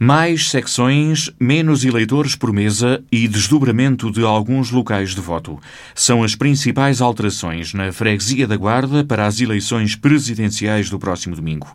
Mais secções, menos eleitores por mesa e desdobramento de alguns locais de voto. São as principais alterações na Freguesia da Guarda para as eleições presidenciais do próximo domingo.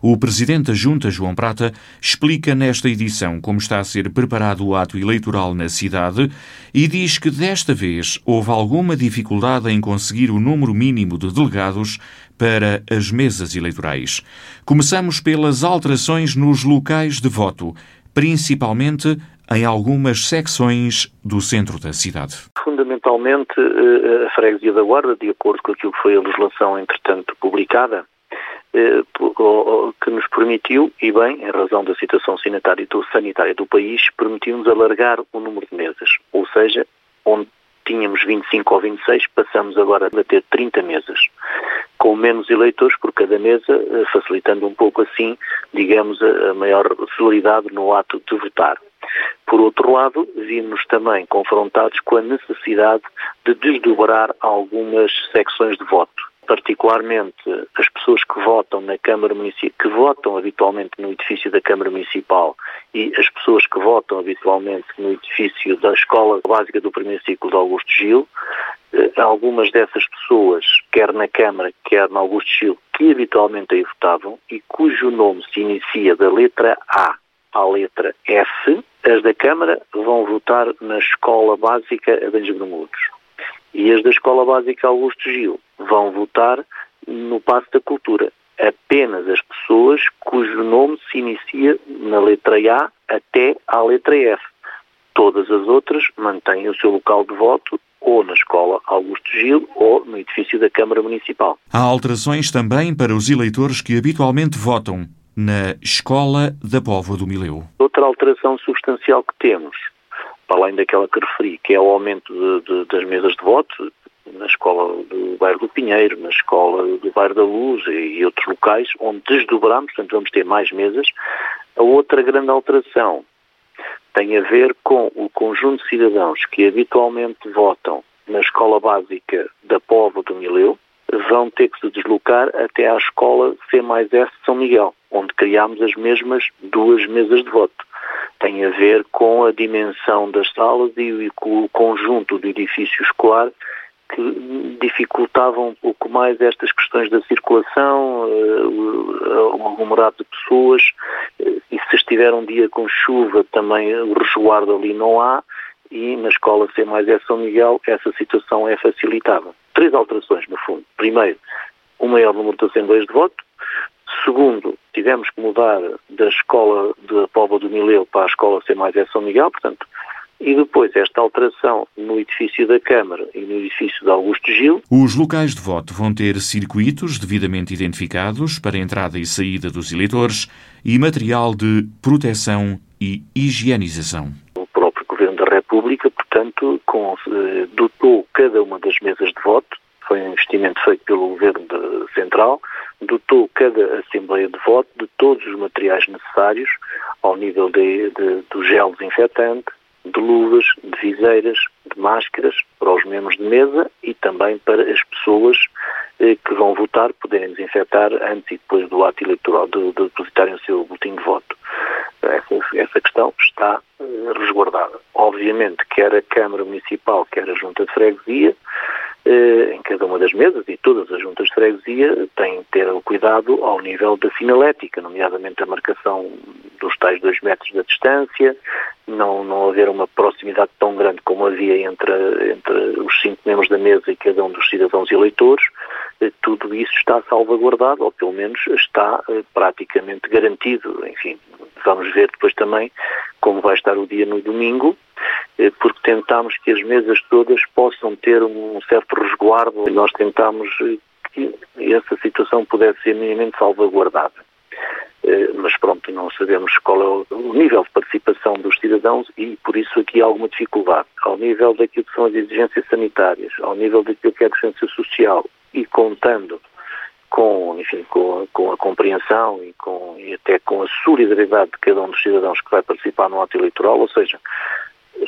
O Presidente da Junta, João Prata, explica nesta edição como está a ser preparado o ato eleitoral na cidade e diz que desta vez houve alguma dificuldade em conseguir o número mínimo de delegados para as mesas eleitorais. Começamos pelas alterações nos locais de voto, principalmente em algumas secções do centro da cidade. Fundamentalmente, eh, a freguesia da Guarda, de acordo com aquilo que foi a legislação, entretanto, publicada, eh, que nos permitiu, e bem, em razão da situação sanitária do país, permitiu-nos alargar o número de mesas. Ou seja, onde tínhamos 25 ou 26, passamos agora a ter 30 mesas, com menos eleitores por cada mesa, eh, facilitando um pouco assim, digamos, a maior celeridade no ato de votar. Por outro lado, vimos também confrontados com a necessidade de desdobrar algumas secções de voto particularmente as pessoas que votam na Câmara Municipal, que votam habitualmente no edifício da Câmara Municipal e as pessoas que votam habitualmente no edifício da Escola Básica do Primeiro Ciclo de Augusto Gil, eh, algumas dessas pessoas, quer na Câmara, quer no Augusto Gil, que habitualmente aí votavam e cujo nome se inicia da letra A à letra F, as da Câmara vão votar na Escola Básica Adanjos Bermudos e as da Escola Básica Augusto Gil vão votar no Passo da Cultura. Apenas as pessoas cujo nome se inicia na letra A até à letra F. Todas as outras mantêm o seu local de voto ou na Escola Augusto Gil ou no edifício da Câmara Municipal. Há alterações também para os eleitores que habitualmente votam na Escola da Póvoa do Mileu. Outra alteração substancial que temos para além daquela que referi, que é o aumento de, de, das mesas de voto, na escola do bairro do Pinheiro, na escola do bairro da Luz e, outros locais, onde desdobramos, portanto vamos ter mais mesas. A outra grande alteração tem a ver com o conjunto de cidadãos que habitualmente votam na escola básica da Povo do Mileu, vão ter que se deslocar até à escola C mais S de São Miguel, onde criámos as mesmas duas mesas de voto. Tem a ver com a dimensão das salas e, com o conjunto do edifício escolar que dificultavam um pouco mais estas questões da circulação, uh, o aglomerado de pessoas, estiver um dia com chuva também o resguardo ali não há, e na escola C mais é São Miguel essa situação é facilitada. Três alterações, no fundo. Primeiro, o maior número de assembleias de voto. Segundo, tivemos que mudar da escola de Póvoa do Mileu para a escola C mais São Miguel, portanto, e depois esta alteração no edifício da Câmara e no edifício de Augusto Gil. Os locais de voto vão ter circuitos devidamente identificados para entrada e saída dos eleitores e material de proteção e higienização. O próprio Governo da República, portanto, com, eh, dotou cada uma das mesas de voto, foi um investimento feito pelo Governo Central, dotou cada Assembleia de Voto de todos os materiais necessários ao nível de, de, do gel desinfetante, de luvas, de viseiras, de máscaras para os membros de mesa e também para as pessoas que vão votar poderem desinfetar antes e depois do ato eleitoral, de, de depositarem o seu boletim de voto. Essa, essa questão está eh, resguardada. Obviamente, quer a Câmara Municipal, quer a Junta de Freguesia, eh, em cada uma das mesas e todas as juntas de freguesia têm que ter o cuidado ao nível da sinalética, nomeadamente a marcação dos tais dois metros da distância, não, não haver uma proximidade tão grande como havia entre, entre os cinco membros da mesa e cada um dos cidadãos eleitores, eh, tudo isso está salvaguardado, ou pelo menos está eh, praticamente garantido. Enfim, vamos ver depois também como vai estar o dia no domingo, eh, porque tentámos que as mesas todas possam ter um certo resguardo. Nós tentámos eh, que essa situação pudesse ser minimamente salvaguardada. Eh, mas pronto, não sabemos qual é o nível de participação dos cidadãos e por isso aqui há alguma dificuldade. Ao nível daquilo que são as exigências sanitárias, ao nível daquilo que é a decência social e contando com, enfim, com, com a compreensão e, com, e até com a solidariedade de cada um dos cidadãos que vai participar no ato eleitoral, ou seja,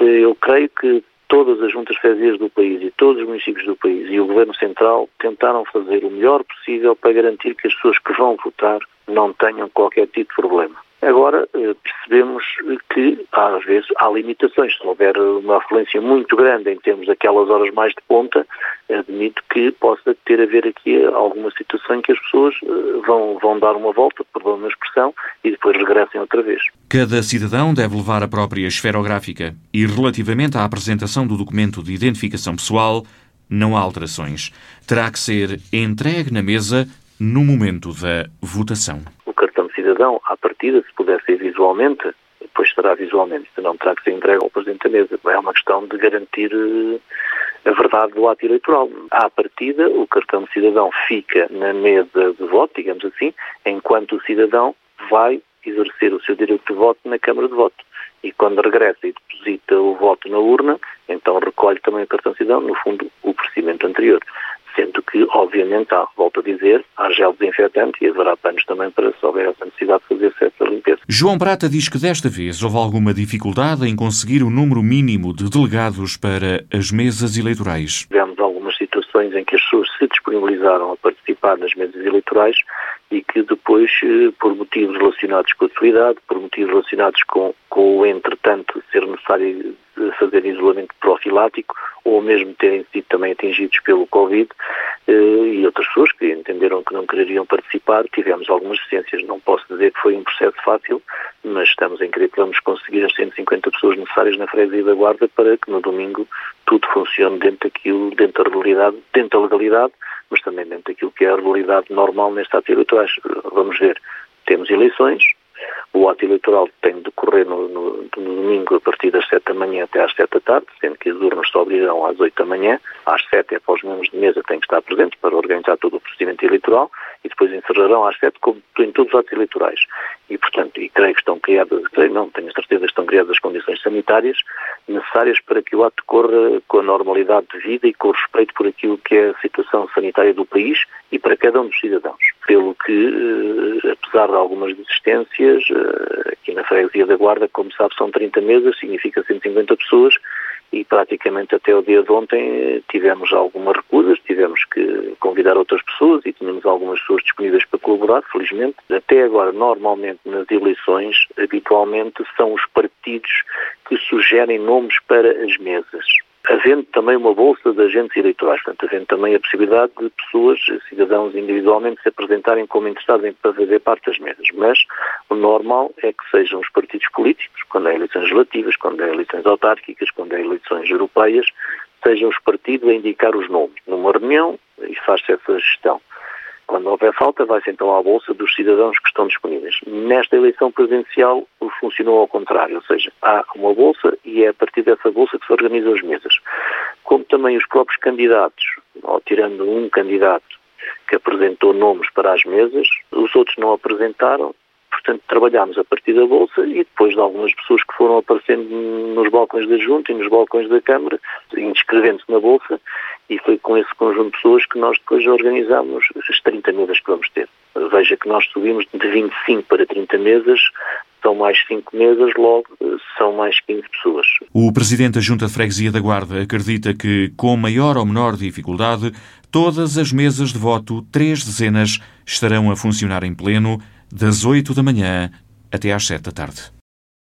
eu creio que todas as juntas freguesias do país e todos os municípios do país e o Governo Central tentaram fazer o melhor possível para garantir que as pessoas que vão votar não tenham qualquer tipo de problema. Agora, eh, percebemos que, às vezes, há limitações. Se houver uma afluência muito grande em termos daquelas horas mais de ponta, admito que possa ter a ver aqui alguma situação em que as pessoas eh, vão, vão dar uma volta, perdão a expressão, e depois regressem outra vez. Cada cidadão deve levar a própria esferográfica e, relativamente à apresentação do documento de identificação pessoal, não há alterações. Terá que ser entregue na mesa no momento da votação cidadão, à partida, se puder ser visualmente, depois será visualmente, não terá que ser entregue ao Presidente da Mesa. É uma questão de garantir eh, a verdade do ato eleitoral. À partida, o cartão de cidadão fica na mesa de voto, digamos assim, enquanto o cidadão vai exercer o seu direito de voto na Câmara de Voto. E quando regressa e deposita o voto na urna, então recolhe também o cartão de cidadão, no fundo, o procedimento anterior sendo que, obviamente, há, volto a dizer, há gel desinfetante e haverá panos também para, se houver essa necessidade, fazer essa limpeza. João Prata diz que desta vez houve alguma dificuldade em conseguir o número mínimo de delegados para as mesas eleitorais. Tivemos algumas situações em que as pessoas se disponibilizaram a participar nas mesas eleitorais e que depois, eh, por motivos relacionados com a sua idade, por motivos relacionados com, com o entretanto ser necessário fazer isolamento profilático ou mesmo terem sido também atingidos pelo Covid eh, e outras pessoas que entenderam que não quereriam participar. Tivemos algumas ciências, não posso dizer que foi um processo fácil, mas estamos em crer que vamos conseguir as 150 pessoas necessárias na freguesia da Guarda para que no domingo tudo funcione dentro daquilo, dentro da realidade, dentro da legalidade, mas também dentro daquilo que é a realidade normal neste ato eleitoral. Vamos ver, temos eleições, o ato eleitoral tem de decorrer no, no, no, domingo a partir das 7 da manhã até às 7 da tarde, sendo que as urnas só abrirão às 8 da manhã. Às 7 é para os membros de mesa têm que estar presentes para organizar todo o procedimento eleitoral e depois encerrarão às 7 como em todos os atos eleitorais. E, portanto, e creio que estão criadas, creio não, tenho certeza que estão criadas as condições sanitárias necessárias para que o ato decorra com a normalidade de vida e com respeito por aquilo que é a situação sanitária do país e para cada um dos cidadãos. Pelo que, eh, apesar de algumas desistências, eh, aqui na freguesia da Guarda, como sabe, são 30 mesas, significa 150 pessoas, e praticamente até o dia de ontem eh, tivemos algumas recusas, tivemos que convidar outras pessoas e tínhamos algumas pessoas disponíveis para colaborar, felizmente. Até agora, normalmente nas eleições, habitualmente são os partidos que sugerem nomes para as mesas havendo também uma bolsa de agentes eleitorais, portanto, havendo também a possibilidade de pessoas, cidadãos individualmente, se apresentarem como interessados em fazer parte das mesas. Mas o normal é que sejam os partidos políticos, quando há eleições relativas, quando há eleições autárquicas, quando há eleições europeias, sejam os partidos a indicar os nomes numa reunião e faz-se essa gestão. Quando houver falta, vai-se então à bolsa dos cidadãos que estão disponíveis. Nesta eleição presidencial funcionou ao contrário, ou seja, há uma bolsa e é a partir dessa bolsa que se organizam as mesas. Como também os próprios candidatos, ou tirando um candidato que apresentou nomes para as mesas, os outros não apresentaram, portanto trabalhámos a partir da Bolsa e depois de algumas pessoas que foram aparecendo nos balcões da Junta e nos balcões da Câmara, inscrevendo-se na Bolsa, e foi com esse conjunto de pessoas que nós depois organizámos as 30 mesas que vamos ter. Veja que nós subimos de 25 para 30 mesas, são mais 5 mesas, logo são mais 15 pessoas. O Presidente da Junta de Freguesia da Guarda acredita que, com maior ou menor dificuldade, todas as mesas de voto, três dezenas, estarão a funcionar em pleno, das 8 da manhã até às 7 da tarde.